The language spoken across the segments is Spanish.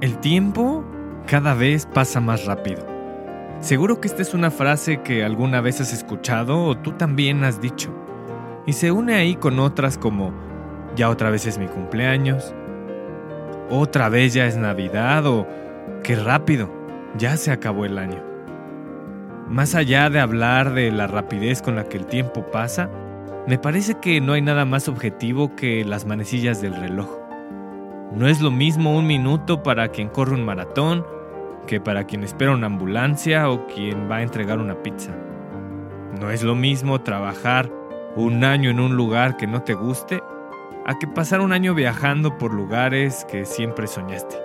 El tiempo cada vez pasa más rápido. Seguro que esta es una frase que alguna vez has escuchado o tú también has dicho. Y se une ahí con otras como ya otra vez es mi cumpleaños, otra vez ya es Navidad o qué rápido, ya se acabó el año. Más allá de hablar de la rapidez con la que el tiempo pasa, me parece que no hay nada más objetivo que las manecillas del reloj. No es lo mismo un minuto para quien corre un maratón que para quien espera una ambulancia o quien va a entregar una pizza. No es lo mismo trabajar un año en un lugar que no te guste a que pasar un año viajando por lugares que siempre soñaste.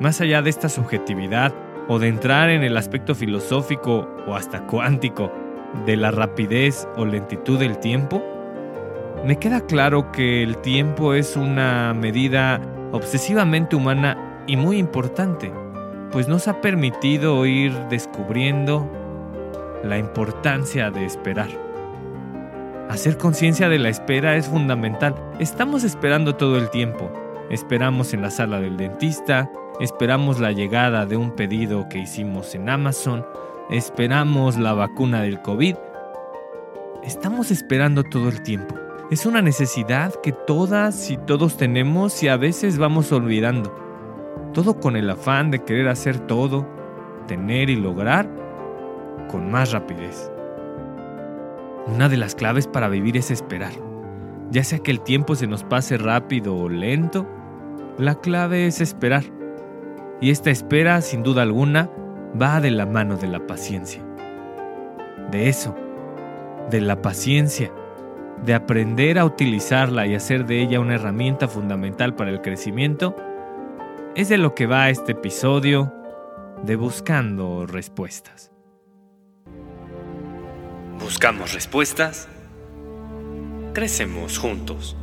Más allá de esta subjetividad o de entrar en el aspecto filosófico o hasta cuántico de la rapidez o lentitud del tiempo, me queda claro que el tiempo es una medida obsesivamente humana y muy importante, pues nos ha permitido ir descubriendo la importancia de esperar. Hacer conciencia de la espera es fundamental. Estamos esperando todo el tiempo. Esperamos en la sala del dentista, esperamos la llegada de un pedido que hicimos en Amazon, esperamos la vacuna del COVID. Estamos esperando todo el tiempo. Es una necesidad que todas y todos tenemos y a veces vamos olvidando. Todo con el afán de querer hacer todo, tener y lograr con más rapidez. Una de las claves para vivir es esperar. Ya sea que el tiempo se nos pase rápido o lento, la clave es esperar. Y esta espera, sin duda alguna, va de la mano de la paciencia. De eso, de la paciencia de aprender a utilizarla y hacer de ella una herramienta fundamental para el crecimiento, es de lo que va este episodio de Buscando Respuestas. Buscamos respuestas, crecemos juntos.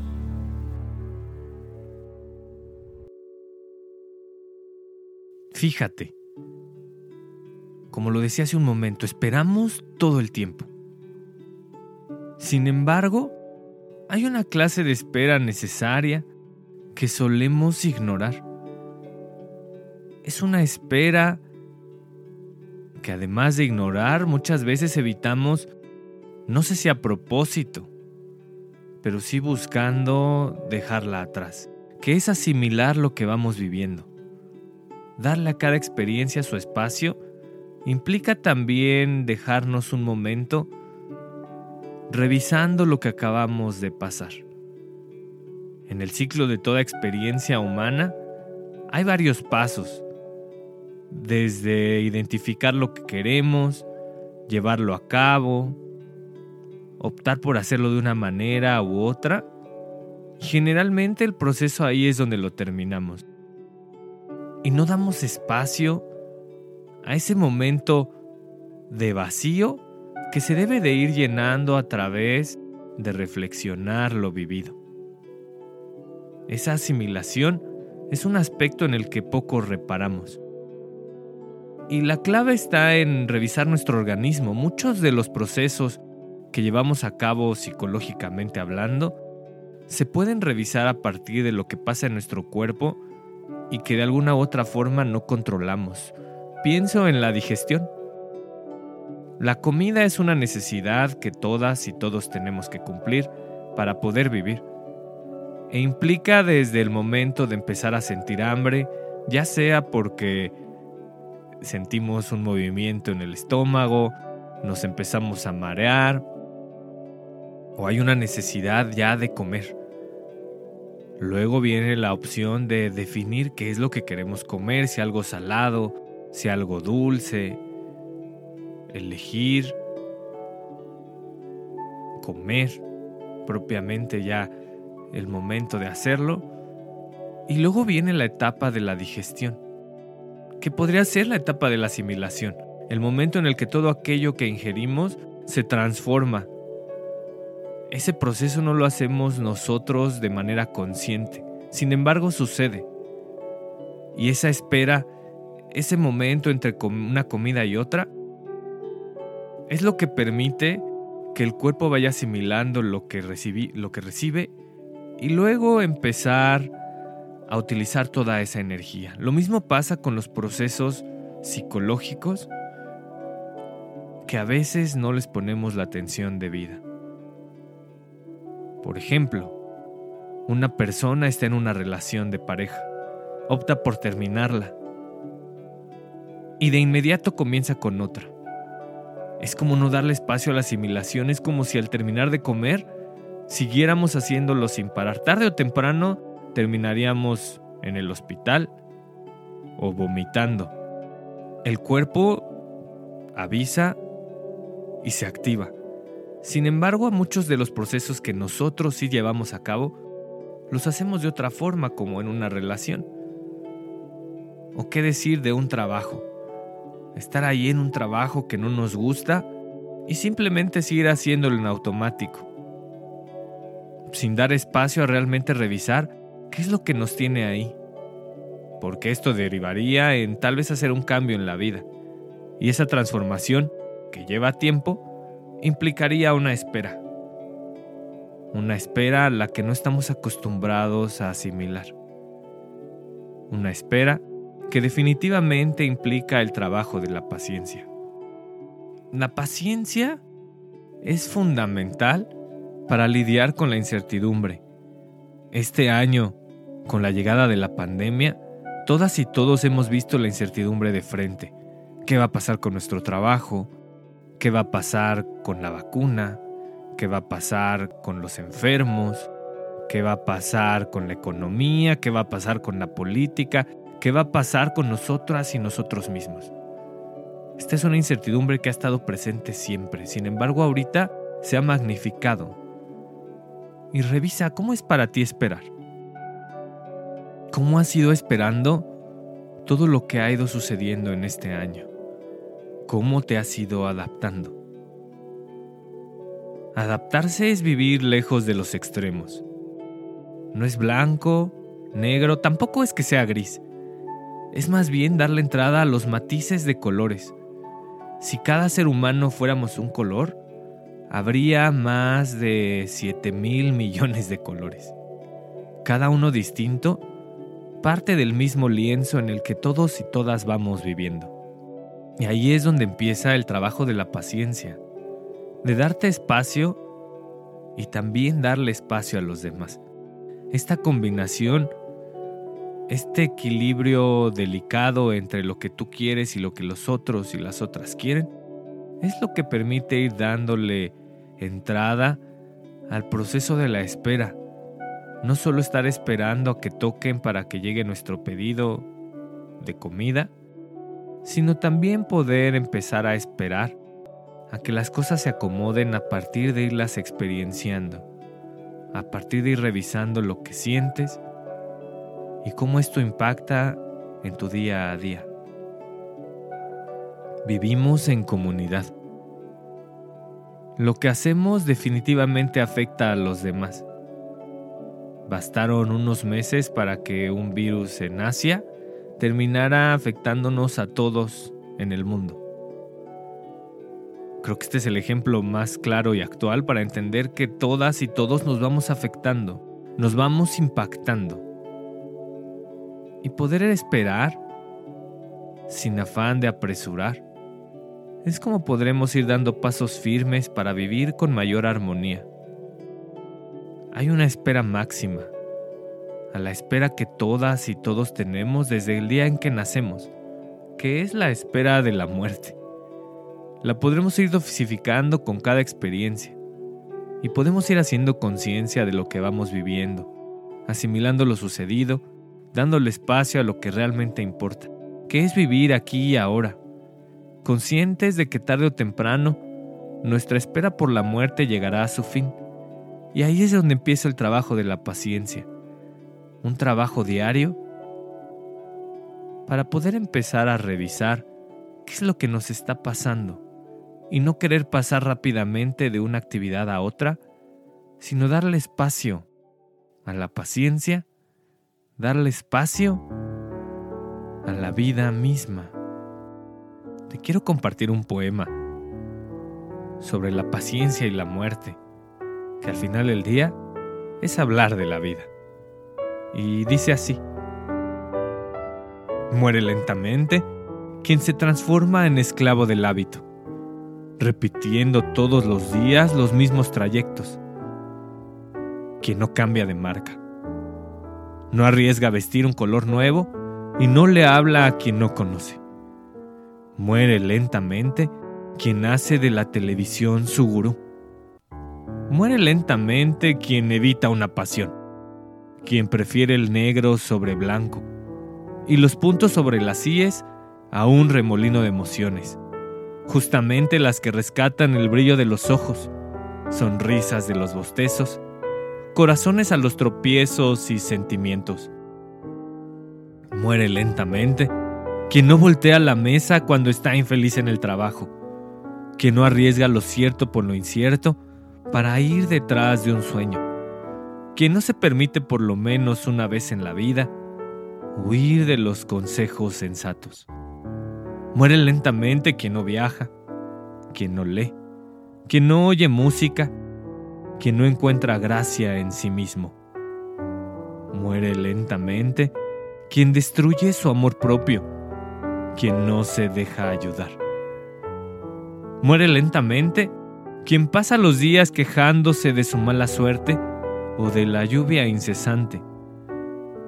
Fíjate, como lo decía hace un momento, esperamos todo el tiempo. Sin embargo, hay una clase de espera necesaria que solemos ignorar. Es una espera que además de ignorar muchas veces evitamos, no sé si a propósito, pero sí buscando dejarla atrás, que es asimilar lo que vamos viviendo. Darle a cada experiencia su espacio implica también dejarnos un momento revisando lo que acabamos de pasar. En el ciclo de toda experiencia humana hay varios pasos, desde identificar lo que queremos, llevarlo a cabo, optar por hacerlo de una manera u otra. Generalmente el proceso ahí es donde lo terminamos. Y no damos espacio a ese momento de vacío que se debe de ir llenando a través de reflexionar lo vivido. Esa asimilación es un aspecto en el que poco reparamos. Y la clave está en revisar nuestro organismo. Muchos de los procesos que llevamos a cabo psicológicamente hablando se pueden revisar a partir de lo que pasa en nuestro cuerpo y que de alguna u otra forma no controlamos. Pienso en la digestión. La comida es una necesidad que todas y todos tenemos que cumplir para poder vivir. E implica desde el momento de empezar a sentir hambre, ya sea porque sentimos un movimiento en el estómago, nos empezamos a marear o hay una necesidad ya de comer. Luego viene la opción de definir qué es lo que queremos comer, si algo salado, si algo dulce, elegir comer propiamente ya el momento de hacerlo. Y luego viene la etapa de la digestión, que podría ser la etapa de la asimilación, el momento en el que todo aquello que ingerimos se transforma. Ese proceso no lo hacemos nosotros de manera consciente, sin embargo sucede. Y esa espera, ese momento entre una comida y otra, es lo que permite que el cuerpo vaya asimilando lo que, lo que recibe y luego empezar a utilizar toda esa energía. Lo mismo pasa con los procesos psicológicos que a veces no les ponemos la atención debida. Por ejemplo, una persona está en una relación de pareja, opta por terminarla y de inmediato comienza con otra. Es como no darle espacio a la asimilación, es como si al terminar de comer siguiéramos haciéndolo sin parar. Tarde o temprano terminaríamos en el hospital o vomitando. El cuerpo avisa y se activa. Sin embargo, a muchos de los procesos que nosotros sí llevamos a cabo, los hacemos de otra forma como en una relación. ¿O qué decir de un trabajo? Estar ahí en un trabajo que no nos gusta y simplemente seguir haciéndolo en automático, sin dar espacio a realmente revisar qué es lo que nos tiene ahí, porque esto derivaría en tal vez hacer un cambio en la vida, y esa transformación, que lleva tiempo, implicaría una espera, una espera a la que no estamos acostumbrados a asimilar, una espera que definitivamente implica el trabajo de la paciencia. La paciencia es fundamental para lidiar con la incertidumbre. Este año, con la llegada de la pandemia, todas y todos hemos visto la incertidumbre de frente. ¿Qué va a pasar con nuestro trabajo? ¿Qué va a pasar con la vacuna? ¿Qué va a pasar con los enfermos? ¿Qué va a pasar con la economía? ¿Qué va a pasar con la política? ¿Qué va a pasar con nosotras y nosotros mismos? Esta es una incertidumbre que ha estado presente siempre, sin embargo ahorita se ha magnificado. Y revisa cómo es para ti esperar. ¿Cómo has ido esperando todo lo que ha ido sucediendo en este año? ¿Cómo te has ido adaptando? Adaptarse es vivir lejos de los extremos. No es blanco, negro, tampoco es que sea gris es más bien darle entrada a los matices de colores. Si cada ser humano fuéramos un color, habría más de 7 mil millones de colores. Cada uno distinto, parte del mismo lienzo en el que todos y todas vamos viviendo. Y ahí es donde empieza el trabajo de la paciencia, de darte espacio y también darle espacio a los demás. Esta combinación este equilibrio delicado entre lo que tú quieres y lo que los otros y las otras quieren, es lo que permite ir dándole entrada al proceso de la espera. No solo estar esperando a que toquen para que llegue nuestro pedido de comida, sino también poder empezar a esperar a que las cosas se acomoden a partir de irlas experienciando, a partir de ir revisando lo que sientes, y cómo esto impacta en tu día a día. Vivimos en comunidad. Lo que hacemos definitivamente afecta a los demás. Bastaron unos meses para que un virus en Asia terminara afectándonos a todos en el mundo. Creo que este es el ejemplo más claro y actual para entender que todas y todos nos vamos afectando, nos vamos impactando y poder esperar sin afán de apresurar. Es como podremos ir dando pasos firmes para vivir con mayor armonía. Hay una espera máxima, a la espera que todas y todos tenemos desde el día en que nacemos, que es la espera de la muerte. La podremos ir dosificando con cada experiencia y podemos ir haciendo conciencia de lo que vamos viviendo, asimilando lo sucedido, dándole espacio a lo que realmente importa, que es vivir aquí y ahora, conscientes de que tarde o temprano nuestra espera por la muerte llegará a su fin. Y ahí es donde empieza el trabajo de la paciencia, un trabajo diario para poder empezar a revisar qué es lo que nos está pasando y no querer pasar rápidamente de una actividad a otra, sino darle espacio a la paciencia, darle espacio a la vida misma. Te quiero compartir un poema sobre la paciencia y la muerte, que al final del día es hablar de la vida. Y dice así, muere lentamente quien se transforma en esclavo del hábito, repitiendo todos los días los mismos trayectos, quien no cambia de marca, no arriesga vestir un color nuevo y no le habla a quien no conoce. Muere lentamente quien hace de la televisión su gurú. Muere lentamente quien evita una pasión, quien prefiere el negro sobre blanco y los puntos sobre las íes a un remolino de emociones, justamente las que rescatan el brillo de los ojos, sonrisas de los bostezos, corazones a los tropiezos y sentimientos. Muere lentamente quien no voltea la mesa cuando está infeliz en el trabajo que no arriesga lo cierto por lo incierto para ir detrás de un sueño, que no se permite por lo menos una vez en la vida huir de los consejos sensatos. Muere lentamente quien no viaja, quien no lee, quien no oye música, quien no encuentra gracia en sí mismo. Muere lentamente quien destruye su amor propio, quien no se deja ayudar. Muere lentamente quien pasa los días quejándose de su mala suerte o de la lluvia incesante.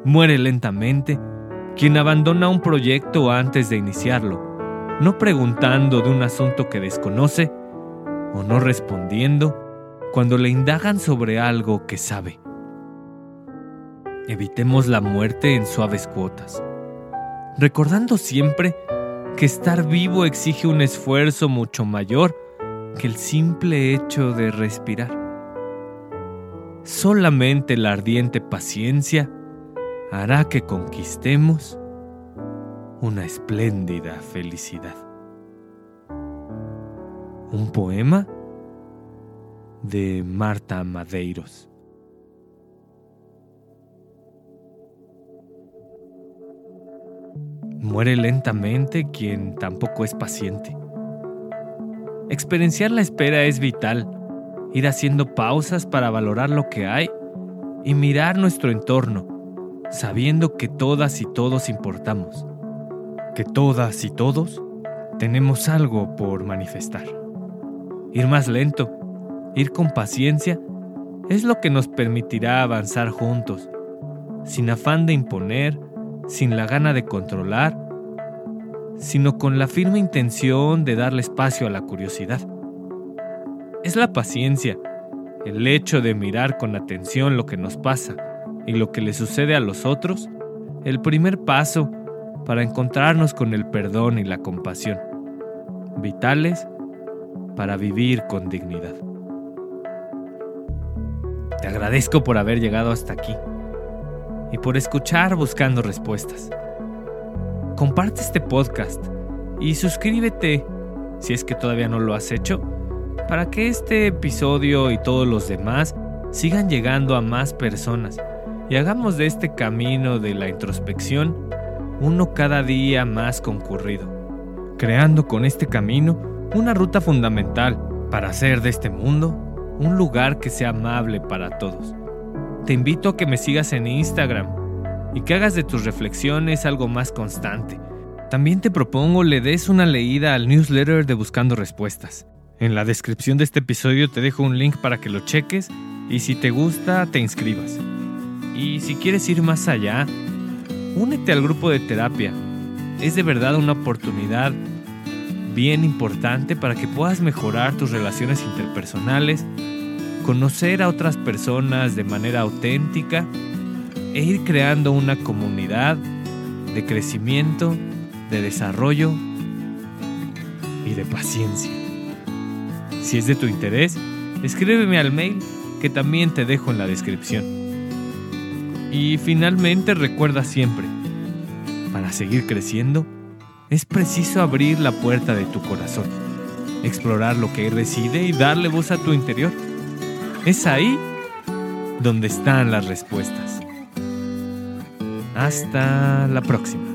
Muere lentamente quien abandona un proyecto antes de iniciarlo, no preguntando de un asunto que desconoce o no respondiendo cuando le indagan sobre algo que sabe. Evitemos la muerte en suaves cuotas, recordando siempre que estar vivo exige un esfuerzo mucho mayor que el simple hecho de respirar. Solamente la ardiente paciencia hará que conquistemos una espléndida felicidad. Un poema de Marta Madeiros. Muere lentamente quien tampoco es paciente. Experienciar la espera es vital, ir haciendo pausas para valorar lo que hay y mirar nuestro entorno, sabiendo que todas y todos importamos, que todas y todos tenemos algo por manifestar. Ir más lento, ir con paciencia, es lo que nos permitirá avanzar juntos, sin afán de imponer, sin la gana de controlar, sino con la firme intención de darle espacio a la curiosidad. Es la paciencia, el hecho de mirar con atención lo que nos pasa y lo que le sucede a los otros, el primer paso para encontrarnos con el perdón y la compasión, vitales para vivir con dignidad. Te agradezco por haber llegado hasta aquí y por escuchar buscando respuestas. Comparte este podcast y suscríbete si es que todavía no lo has hecho para que este episodio y todos los demás sigan llegando a más personas y hagamos de este camino de la introspección uno cada día más concurrido, creando con este camino una ruta fundamental para hacer de este mundo un lugar que sea amable para todos. Te invito a que me sigas en Instagram y que hagas de tus reflexiones algo más constante. También te propongo le des una leída al newsletter de Buscando Respuestas. En la descripción de este episodio te dejo un link para que lo cheques y si te gusta te inscribas. Y si quieres ir más allá, únete al grupo de terapia. es de verdad una oportunidad bien importante para que puedas mejorar tus relaciones interpersonales, conocer a otras personas de manera auténtica e ir creando una comunidad de crecimiento, de desarrollo y de paciencia. Si es de tu interés, escríbeme al mail que también te dejo en la descripción. Y finalmente recuerda siempre, para seguir creciendo, es preciso abrir la puerta de tu corazón, explorar lo que reside y darle voz a tu interior. Es ahí donde están las respuestas. Hasta la próxima.